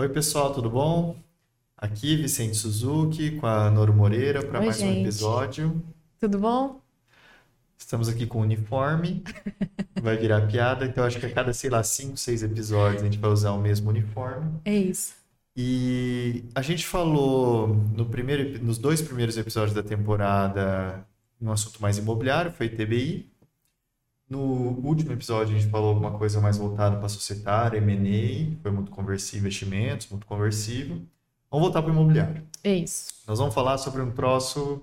Oi, pessoal, tudo bom? Aqui Vicente Suzuki com a Noro Moreira para mais um gente. episódio. Tudo bom? Estamos aqui com o uniforme, vai virar piada, então acho que a cada, sei lá, cinco, seis episódios a gente vai usar o mesmo uniforme. É isso. E a gente falou no primeiro, nos dois primeiros episódios da temporada um assunto mais imobiliário, foi TBI. No último episódio a gente falou alguma coisa mais voltada para societária, M&A, foi muito conversível, investimentos, muito conversível. Vamos voltar para o imobiliário. É isso. Nós vamos falar sobre um troço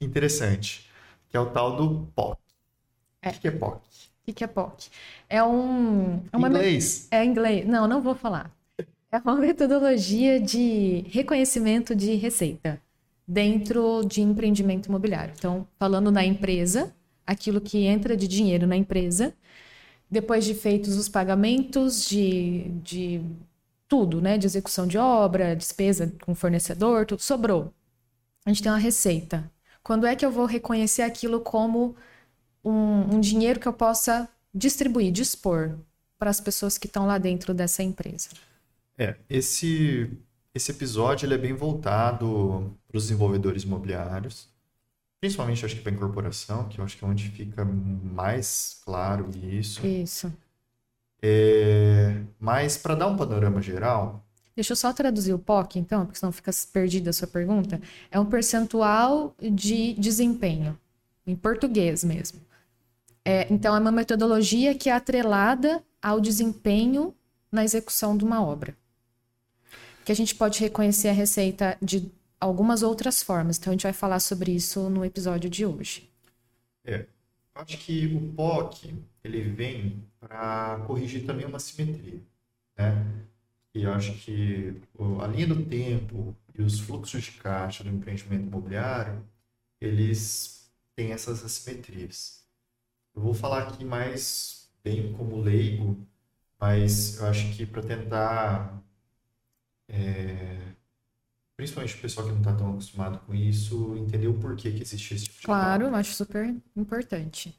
interessante, que é o tal do POC. É. O que é POC? O que é POC? É um... É uma... Inglês. É inglês. Não, não vou falar. É uma metodologia de reconhecimento de receita dentro de empreendimento imobiliário. Então, falando na empresa, aquilo que entra de dinheiro na empresa, depois de feitos os pagamentos de, de tudo, né? De execução de obra, despesa com fornecedor, tudo sobrou. A gente tem uma receita. Quando é que eu vou reconhecer aquilo como um, um dinheiro que eu possa distribuir, dispor para as pessoas que estão lá dentro dessa empresa? É, esse, esse episódio ele é bem voltado para os desenvolvedores imobiliários, principalmente acho que para incorporação, que eu acho que é onde fica mais claro isso. Isso. É, mas para dar um panorama geral, Deixa eu só traduzir o POC, então, porque senão fica perdida a sua pergunta. É um percentual de desempenho, em português mesmo. É, então, é uma metodologia que é atrelada ao desempenho na execução de uma obra. Que a gente pode reconhecer a receita de algumas outras formas. Então, a gente vai falar sobre isso no episódio de hoje. é, acho que o POC ele vem para corrigir também uma simetria, né? E acho que a linha do tempo e os fluxos de caixa do empreendimento imobiliário, eles têm essas assimetrias. Eu vou falar aqui mais bem como leigo, mas eu acho que para tentar, é, principalmente o pessoal que não está tão acostumado com isso, entender o porquê que existe esse tipo de Claro, acho super importante.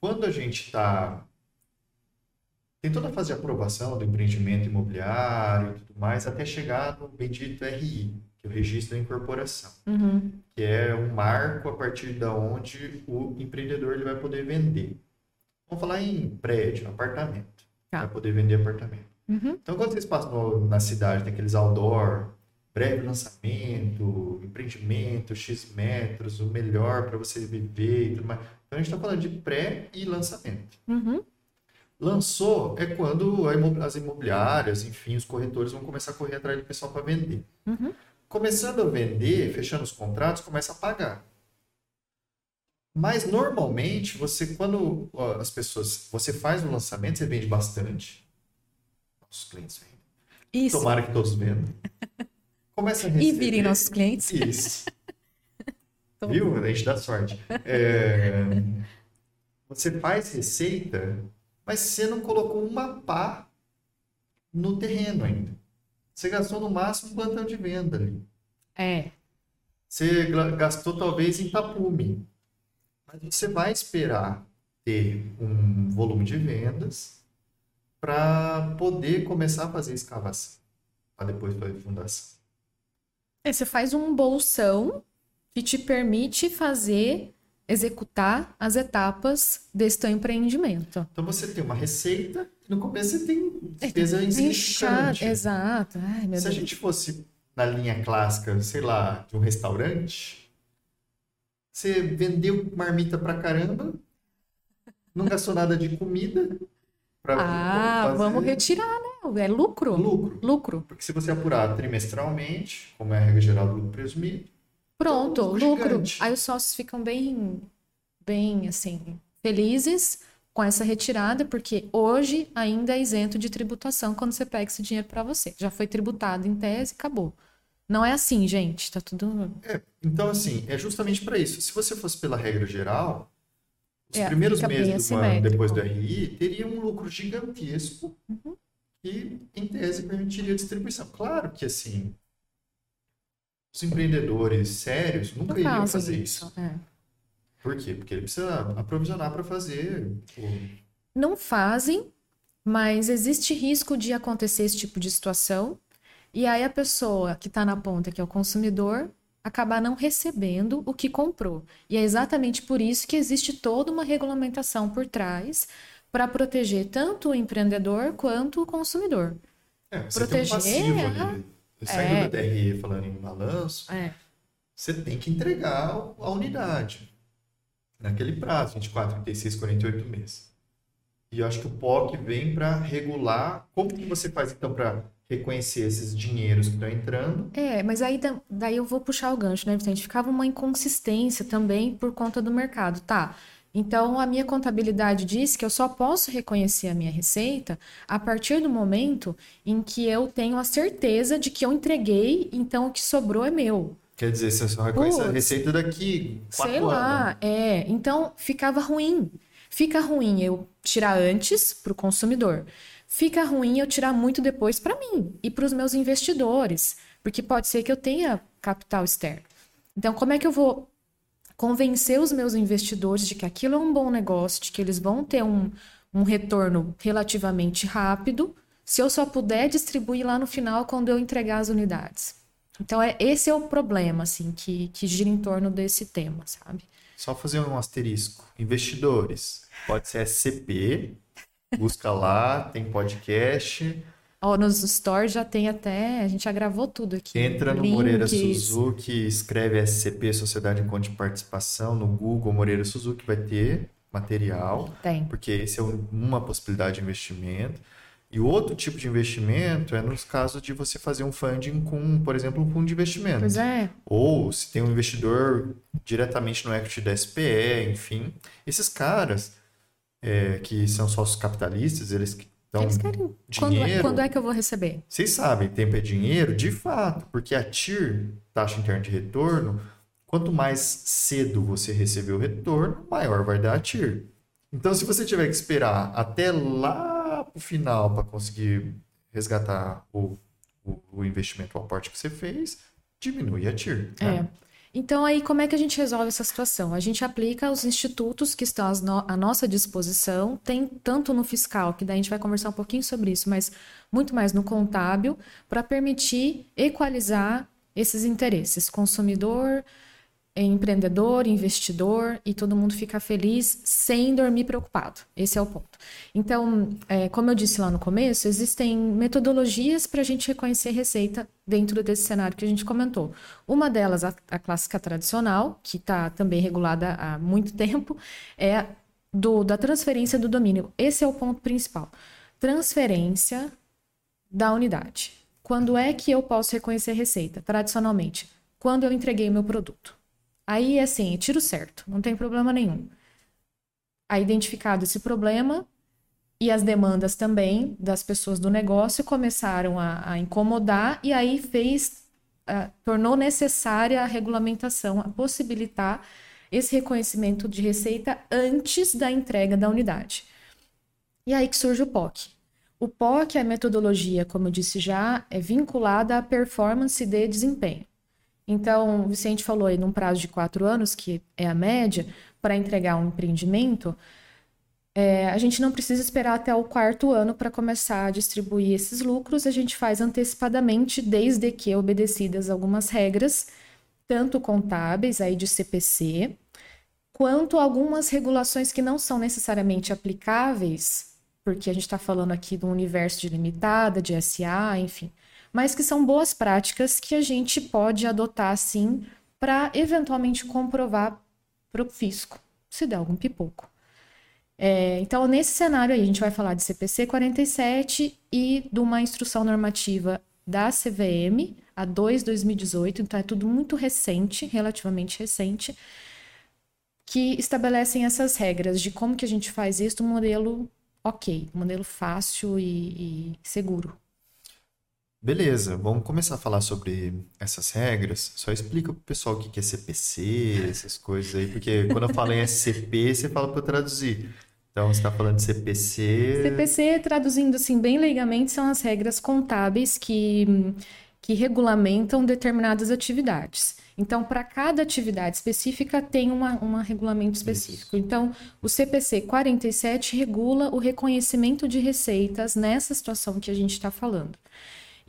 Quando a gente está. Tem toda a fase de aprovação do empreendimento imobiliário e tudo mais, até chegar no bendito RI, que é o Registro da Incorporação, Uhum. que é um marco a partir da onde o empreendedor ele vai poder vender. Vamos falar em prédio, apartamento. Tá. Vai poder vender apartamento. Uhum. Então, quando vocês passam na cidade, tem aqueles outdoor, breve lançamento, empreendimento, X metros, o melhor para você viver e tudo mais. Então, a gente está falando de pré e lançamento. Uhum. Lançou é quando as imobiliárias, enfim, os corretores vão começar a correr atrás do pessoal para vender. Uhum. Começando a vender, fechando os contratos, começa a pagar. Mas normalmente, você, quando ó, as pessoas, você faz o lançamento, você vende bastante. Nossos clientes vendem. Isso. Tomara que todos vendam. Começa a E receber. virem nossos clientes. Isso. Viu? A gente dá sorte. É, Você faz receita, mas você não colocou uma pá no terreno ainda. Você gastou no máximo um plantão de venda ali. É. Você gastou talvez em tapume. Mas você vai esperar ter um volume de vendas para poder começar a fazer escavação. Para depois fazer fundação. É, Você faz um bolsão que te permite fazer, executar as etapas desse teu empreendimento. Então você tem uma receita, no começo você tem despesa Inchado, insignificante. exato. Ai, Se a Deus. gente fosse na linha clássica, sei lá, de um restaurante, você vendeu marmita pra caramba, não gastou nada de comida pra Ah, fazer vamos retirar, né? É lucro. lucro. Lucro. Porque se você apurar trimestralmente, como é a regra geral do lucro presumido, Pronto, lucro lucro. gigante. Aí os sócios ficam bem, bem, assim, felizes com essa retirada, porque hoje ainda é isento de tributação quando você pega esse dinheiro para você. Já foi tributado em tese, acabou. Não é assim, gente. Tá tudo. É, então, assim, é justamente para isso. Se você fosse pela regra geral, os É, primeiros meses do ano depois do RI teria um lucro gigantesco Que, em tese, permitiria a distribuição. Claro que, assim, os empreendedores sérios nunca Não iriam fazer isso. É. Por quê? Porque ele precisa aprovisionar para fazer. Não fazem, mas existe risco de acontecer esse tipo de situação. E aí a pessoa que está na ponta, que é o consumidor, acabar não recebendo o que comprou. E é exatamente por isso que existe toda uma regulamentação por trás para proteger tanto o empreendedor quanto o consumidor. É, você Proteger, tem um passivo é. ali. Saindo É. do DRE falando em balanço, É, você tem que entregar a unidade naquele prazo, 24, 36, 48 meses. E eu acho que o POC vem para regular como que você faz então para reconhecer esses dinheiros que estão entrando. É, mas aí da- daí eu vou puxar o gancho, né, Vicente? Ficava uma inconsistência também por conta do mercado, tá? Então, a minha contabilidade diz que eu só posso reconhecer a minha receita a partir do momento em que eu tenho a certeza de que eu entreguei, então o que sobrou é meu. Quer dizer, você só reconhece a Putz. receita daqui quatro Sei anos. lá, é. Então ficava ruim. Fica ruim eu tirar antes para o consumidor. Fica ruim eu tirar muito depois para mim e para os meus investidores, porque pode ser que eu tenha capital externo. Então, como é que eu vou convencer os meus investidores de que aquilo é um bom negócio, de que eles vão ter um, um retorno relativamente rápido, se eu só puder distribuir lá no final quando eu entregar as unidades? Então, é, esse é o problema, assim, que, que gira em torno desse tema, sabe? Só fazer um asterisco. Investidores. Pode ser SCP. Busca lá, tem podcast. Ó, nos stores já tem até, a gente já gravou tudo aqui. Entra no Moreira Links. Suzuki, escreve SCP, Sociedade em Conta de Participação, no Google Moreira Suzuki vai ter material, Tem. porque esse é um- uma possibilidade de investimento. E o outro tipo de investimento é nos casos de você fazer um funding com, por exemplo, um fundo de investimento. Pois é. Ou se tem um investidor diretamente no equity da SPE, enfim. Esses caras é, que são sócios capitalistas, eles dão Eles querem. Quando é, dinheiro. quando é que eu vou receber? Vocês sabem, tempo é dinheiro? De fato, porque a TIR, taxa interna de retorno, quanto mais cedo você receber o retorno, maior vai dar a TIR. Então, se você tiver que esperar até lá para o final para conseguir resgatar o, o, o investimento, o aporte que você fez, diminui a TIR. É. Então, aí, como é que a gente resolve essa situação? A gente aplica os institutos que estão à nossa disposição, tem tanto no fiscal, que daí a gente vai conversar um pouquinho sobre isso, mas muito mais no contábil, para permitir equalizar esses interesses, consumidor, empreendedor, investidor, e todo mundo fica feliz sem dormir preocupado. Esse é o ponto. Então, é, como eu disse lá no começo, existem metodologias para a gente reconhecer receita dentro desse cenário que a gente comentou. Uma delas, a, a clássica tradicional, que está também regulada há muito tempo, é do, da transferência do domínio. Esse é o ponto principal. Transferência da unidade. Quando é que eu posso reconhecer receita? Tradicionalmente, quando eu entreguei meu produto. Aí, assim, tiro certo, não tem problema nenhum. Aí, identificado esse problema e as demandas também das pessoas do negócio começaram a, a incomodar, e aí fez, ah, tornou necessária a regulamentação, a possibilitar esse reconhecimento de receita antes da entrega da unidade. E aí que surge o POC. O POC, a metodologia, como eu disse já, é vinculada à performance de desempenho. Então, o Vicente falou aí num prazo de quatro anos, que é a média, para entregar um empreendimento, é, a gente não precisa esperar até o quarto ano para começar a distribuir esses lucros, a gente faz antecipadamente, desde que obedecidas algumas regras, tanto contábeis aí de CPC, quanto algumas regulações que não são necessariamente aplicáveis, porque a gente está falando aqui do universo de limitada, de SA, enfim, mas que são boas práticas que a gente pode adotar sim para eventualmente comprovar para o fisco, se der algum pipoco. É, então, nesse cenário aí, a gente vai falar de CPC 47 e de uma instrução normativa da CVM, a 2 2018, então é tudo muito recente, relativamente recente, que estabelecem essas regras de como que a gente faz isso no modelo ok, um modelo fácil e, e seguro. Beleza, vamos começar a falar sobre essas regras. Só explica pro pessoal o que que é CPC, essas coisas aí, porque quando eu falo em SCP, você fala para eu traduzir. Então, você está falando de CPC. CPC, traduzindo assim bem leigamente, são as regras contábeis que, que regulamentam determinadas atividades. Então, para cada atividade específica, tem uma, um regulamento específico. Então, o CPC 47 regula o reconhecimento de receitas nessa situação que a gente está falando.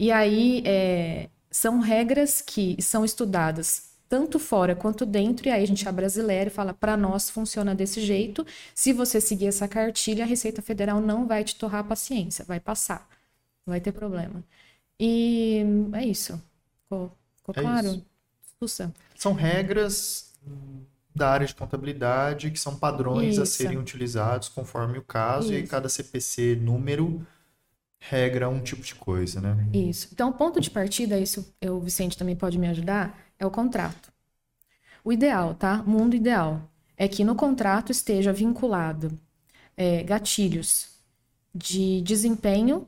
E aí é, são regras que são estudadas tanto fora quanto dentro, e aí a gente é brasileiro e fala, para nós funciona desse jeito. Se você seguir essa cartilha, a Receita Federal não vai te torrar a paciência, vai passar. Não vai ter problema. E é isso. Ficou, ficou é claro? Isso. São regras da área de contabilidade que são padrões isso. a serem utilizados conforme o caso, isso. e cada CPC número regra um tipo de coisa, né? Isso. Então, o ponto de partida, isso o Vicente também pode me ajudar, é o contrato. O ideal, tá? Mundo ideal é que no contrato esteja vinculado é, gatilhos de desempenho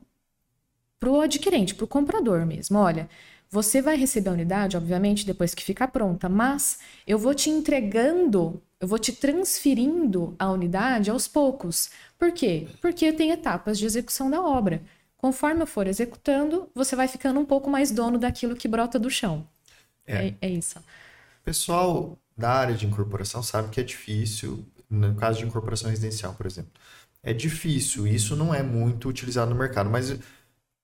para o adquirente, para o comprador mesmo. Olha, você vai receber a unidade, obviamente, depois que ficar pronta, mas eu vou te entregando, eu vou te transferindo a unidade aos poucos. Por quê? Porque tem etapas de execução da obra. Conforme eu for executando, você vai ficando um pouco mais dono daquilo que brota do chão. É, é, é isso. Pessoal da área de incorporação sabe que é difícil, no caso de incorporação residencial, por exemplo. É difícil, isso não é muito utilizado no mercado, mas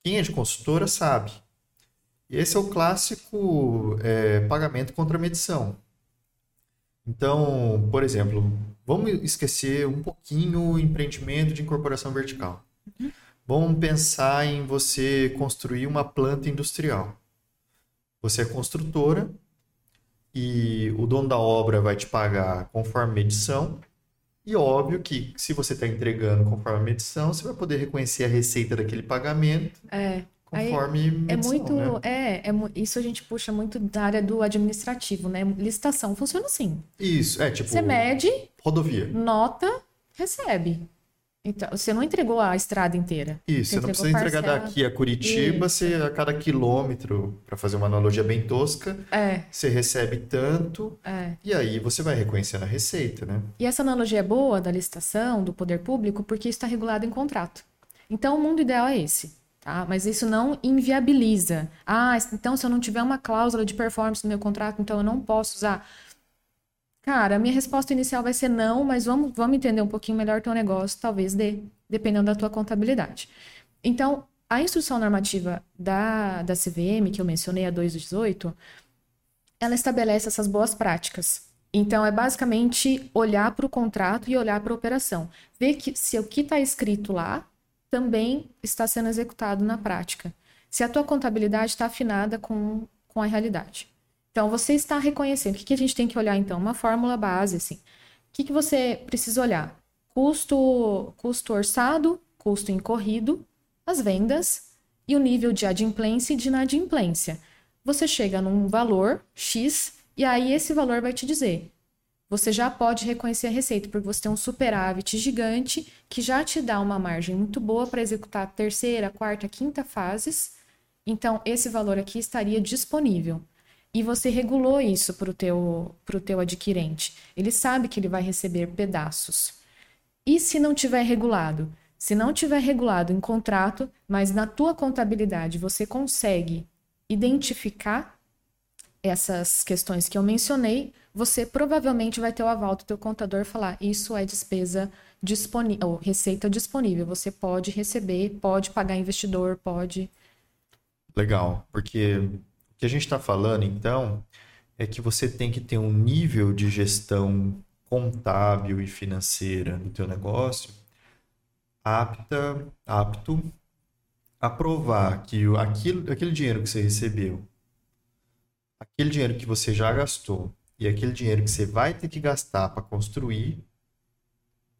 quem é de consultora sabe. Esse é o clássico é, pagamento contra medição. Então, por exemplo, vamos esquecer um pouquinho o empreendimento de incorporação vertical. Uhum. Vamos pensar em você construir uma planta industrial. Você é construtora e o dono da obra vai te pagar conforme medição. E óbvio que se você está entregando conforme a medição, você vai poder reconhecer a receita daquele pagamento. É. Conforme Aí, medição, é muito né? é, é isso a gente puxa muito da área do administrativo né licitação funciona assim isso é tipo você mede rodovia nota recebe então, você não entregou a estrada inteira. Isso, você, não precisa entregar daqui a Curitiba, Isso. você a cada quilômetro, para fazer uma analogia bem tosca, é. você recebe tanto, é. e aí você vai reconhecendo a receita, né? E essa analogia é boa da licitação, do poder público, porque está regulado em contrato. Então, o mundo ideal é esse. Tá? Mas isso não inviabiliza. Ah, então se eu não tiver uma cláusula de performance no meu contrato, então eu não posso usar. Cara, a minha resposta inicial vai ser não, mas vamos, vamos entender um pouquinho melhor teu negócio, talvez dê, dependendo da tua contabilidade. Então, a instrução normativa da, da CVM, que eu mencionei, a 218, ela estabelece essas boas práticas. Então, é basicamente olhar para o contrato e olhar para a operação. Ver que se o que está escrito lá também está sendo executado na prática. Se a tua contabilidade está afinada com, com a realidade. Então, você está reconhecendo. O que, que a gente tem que olhar, então? Uma fórmula base, assim. O que, que você precisa olhar? Custo, custo orçado, custo incorrido, as vendas e o nível de adimplência e de inadimplência. Você chega num valor X e aí esse valor vai te dizer. Você já pode reconhecer a receita, porque você tem um superávit gigante que já te dá uma margem muito boa para executar terceira, quarta, quinta fases. Então, esse valor aqui estaria disponível e você regulou isso para o teu, pro teu adquirente. Ele sabe que ele vai receber pedaços. E se não tiver regulado? Se não tiver regulado em contrato, mas na tua contabilidade você consegue identificar essas questões que eu mencionei, você provavelmente vai ter o aval do teu contador falar isso é despesa disponível, ou receita disponível. Você pode receber, pode pagar investidor, pode. Legal, porque que a gente está falando, então, é que você tem que ter um nível de gestão contábil e financeira no teu negócio apta, apto a provar que aquilo, aquele dinheiro que você recebeu, aquele dinheiro que você já gastou e aquele dinheiro que você vai ter que gastar para construir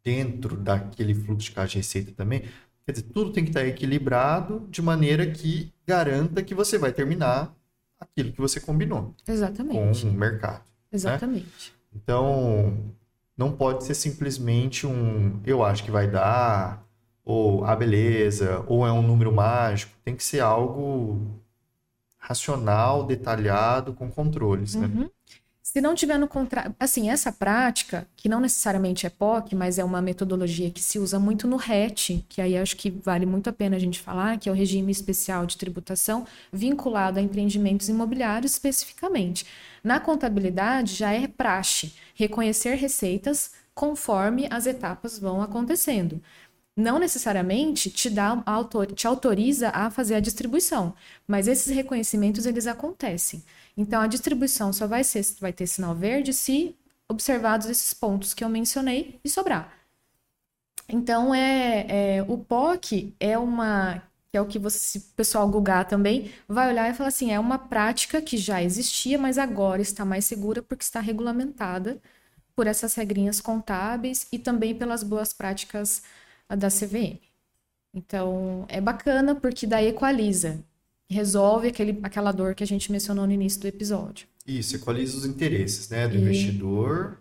dentro daquele fluxo de caixa de receita também, quer dizer, tudo tem que estar equilibrado de maneira que garanta que você vai terminar aquilo que você combinou. Exatamente. Com o mercado. Né? Exatamente. Né? Então, não pode ser simplesmente um eu acho que vai dar, ou a ah, beleza, ou é um número mágico. Tem que ser algo racional, detalhado, com controles, né? uhum. né? Se não tiver no contrato, assim, essa prática, que não necessariamente é POC, mas é uma metodologia que se usa muito no RET, que aí acho que vale muito a pena a gente falar, que é o regime especial de tributação vinculado a empreendimentos imobiliários especificamente. Na contabilidade já é praxe reconhecer receitas conforme as etapas vão acontecendo. Não necessariamente te dá te autoriza a fazer a distribuição, mas esses reconhecimentos eles acontecem. Então a distribuição só vai ser vai ter sinal verde se observados esses pontos que eu mencionei e sobrar. Então é, é o POC é uma que é o que você, o pessoal googar também, vai olhar e falar assim, é uma prática que já existia, mas agora está mais segura porque está regulamentada por essas regrinhas contábeis e também pelas boas práticas da CVM. Então, é bacana porque daí equaliza, resolve aquele, aquela dor que a gente mencionou no início do episódio. Isso, equaliza os interesses, né? Do e... investidor,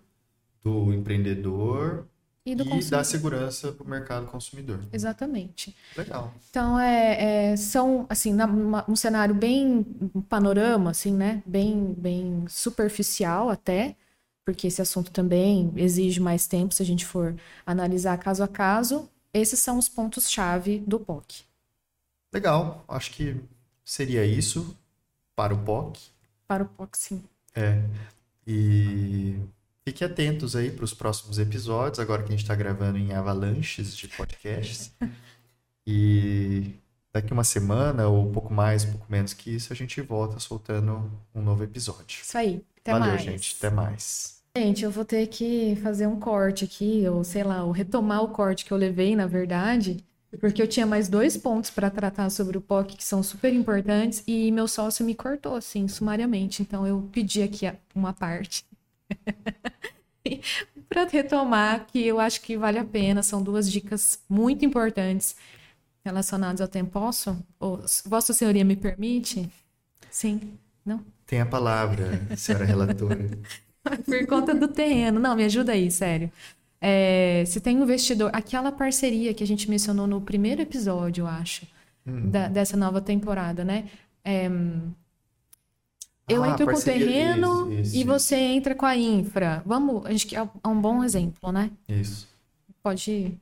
do empreendedor e, do e da segurança para o mercado consumidor. Exatamente. Legal. Então, é, é são, assim, um cenário bem um panorama, assim, né? Bem, bem superficial até, porque esse assunto também exige mais tempo se a gente for analisar caso a caso. Esses são os pontos-chave do POC. Legal. Acho que seria isso para o POC. Para o POC, sim. É. E Fique atentos aí para os próximos episódios, agora que a gente está gravando em avalanches de podcasts. e daqui uma semana, ou um pouco mais, um pouco menos que isso, a gente volta soltando um novo episódio. Isso aí. Até Valeu, mais. gente. Até mais. Gente, eu vou ter que fazer um corte aqui, ou sei lá, ou retomar o corte que eu levei, na verdade, porque eu tinha mais dois pontos para tratar sobre o POC que são super importantes e meu sócio me cortou, assim, sumariamente. Então eu pedi aqui uma parte. para retomar, que eu acho que vale a pena, são duas dicas muito importantes relacionadas ao tempo. Posso? Ou, Vossa Senhoria me permite? Sim? Não? Tem a palavra, senhora relatora. Por conta do terreno. Não, me ajuda aí, sério. É, se tem um investidor, aquela parceria que a gente mencionou no primeiro episódio, eu acho, hum. da, dessa nova temporada, né? É, eu ah, entro com o terreno isso, isso, e você entra com a infra. Vamos, acho que é um bom exemplo, né? Isso. Pode.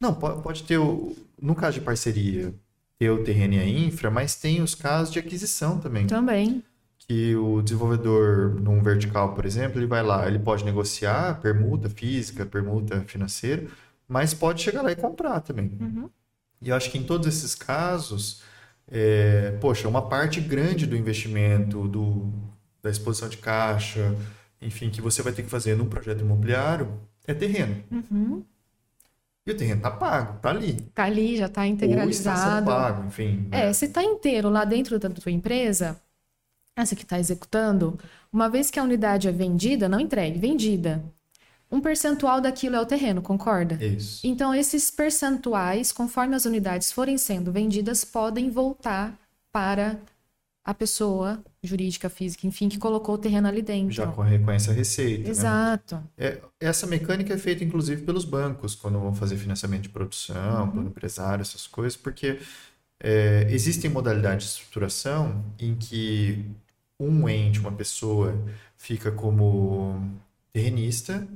Não, pode, pode ter o. No caso de parceria, ter o terreno e a infra, mas tem os casos de aquisição também. Também. Que o desenvolvedor, num vertical, por exemplo, ele vai lá, ele pode negociar permuta física, permuta financeira, mas pode chegar lá e comprar também. Uhum. E eu acho que em todos esses casos é, poxa, uma parte grande do investimento, do, da exposição de caixa, enfim, que você vai ter que fazer num projeto imobiliário é terreno. Uhum. E o terreno está pago, está ali. Está ali, já está integralizado. Ou está sendo pago, enfim. É, né? se está inteiro lá dentro da tua empresa, essa que está executando, uma vez que a unidade é vendida, não entregue, vendida, um percentual daquilo é o terreno, concorda? Isso. Então, esses percentuais, conforme as unidades forem sendo vendidas, podem voltar para a pessoa jurídica, física, enfim, que colocou o terreno ali dentro. Já reconhece a receita. Né? Exato. Né? É, essa mecânica é feita, inclusive, pelos bancos, quando vão fazer financiamento de produção, uhum. plano empresário, essas coisas, porque é, existem modalidades de estruturação em que um ente, uma pessoa, fica como terrenista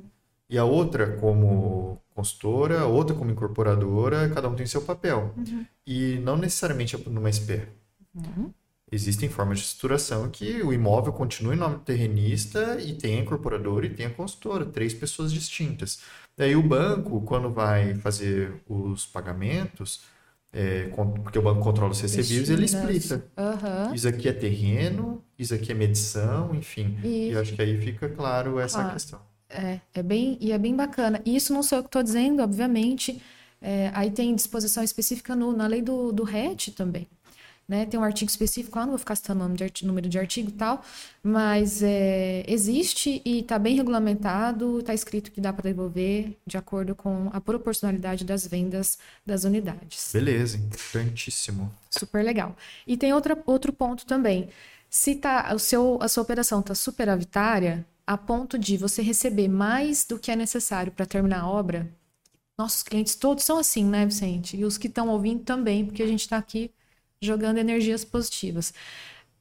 e a outra como consultora, a outra como incorporadora, cada um tem seu papel. Uhum. E não necessariamente numa SPE. Uhum. Existem formas de estruturação que o imóvel continue em nome do terrenista e tem a incorporadora e tem a consultora, três pessoas distintas. Daí o banco, quando vai fazer os pagamentos, é, porque o banco controla os recebíveis, ele explica. Uhum. Isso aqui é terreno, isso aqui é medição, enfim. E, e acho que aí fica claro essa ah. questão. É, é bem, e é bem bacana. E isso não sou eu que estou dizendo, obviamente. É, aí tem disposição específica no, na lei do, do RET também. Né? Tem um artigo específico, ah, não vou ficar citando o nome de artigo, número de artigo e tal, mas é, existe e está bem regulamentado, está escrito que dá para devolver de acordo com a proporcionalidade das vendas das unidades. Beleza, importantíssimo. Super legal. E tem outra, outro ponto também. Se tá, o seu, a sua operação está superavitária, a ponto de você receber mais do que é necessário para terminar a obra, nossos clientes todos são assim, né, Vicente? E os que estão ouvindo também, porque a gente está aqui jogando energias positivas.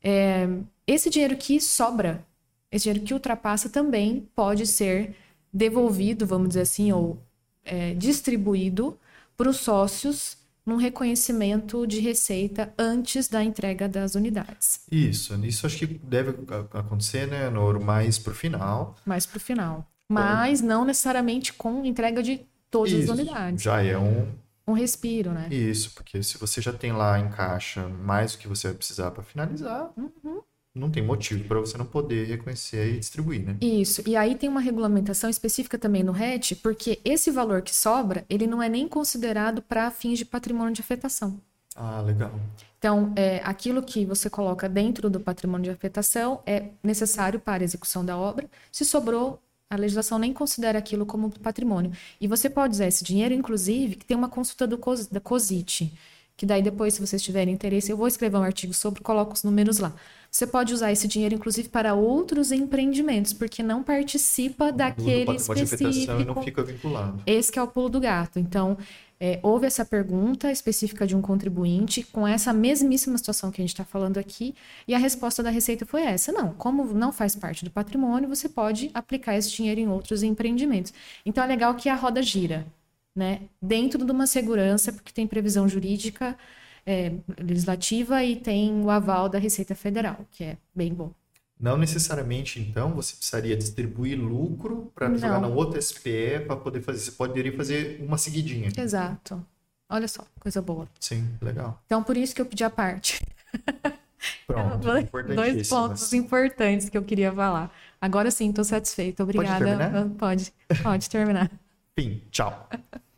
É, esse dinheiro que sobra, esse dinheiro que ultrapassa também pode ser devolvido, vamos dizer assim, ou é, distribuído para os sócios num reconhecimento de receita antes da entrega das unidades. Isso, isso acho que deve acontecer, né, Noro, mais para o final. Mais para o final. Mas não necessariamente com entrega de todas isso, as unidades. Já é um, um respiro, né? Isso, porque se você já tem lá em caixa mais do que você vai precisar para finalizar, Uhum. não tem motivo para você não poder reconhecer e distribuir, né? Isso. E aí tem uma regulamentação específica também no RET, porque esse valor que sobra, ele não é nem considerado para fins de patrimônio de afetação. Ah, legal. Então, é, aquilo que você coloca dentro do patrimônio de afetação é necessário para a execução da obra. Se sobrou, a legislação nem considera aquilo como patrimônio. E você pode usar esse dinheiro, inclusive, que tem uma consulta do COS, da COSIT, que daí depois, se vocês tiverem interesse, eu vou escrever um artigo sobre, coloco os números lá. Você pode usar esse dinheiro, inclusive, para outros empreendimentos, porque não participa daquele do patrimônio de afetação e específico. não fica vinculado. Esse que é o pulo do gato. Então, é, houve essa pergunta específica de um contribuinte com essa mesmíssima situação que a gente está falando aqui, e a resposta da Receita foi essa: não, como não faz parte do patrimônio, você pode aplicar esse dinheiro em outros empreendimentos. Então, é legal que a roda gira, né? Dentro de uma segurança, porque tem previsão jurídica, é, legislativa e tem o aval da Receita Federal, que é bem bom. Não necessariamente, então, você precisaria distribuir lucro para jogar no outro SPE para poder fazer. Você poderia fazer uma seguidinha. Exato. Olha só, coisa boa. Sim, legal. Então, por isso que eu pedi a parte. Pronto, Dois- pontos importantes que eu queria falar. Agora sim, estou satisfeita. Obrigada. terminar? Pode, pode terminar. Fim, tchau.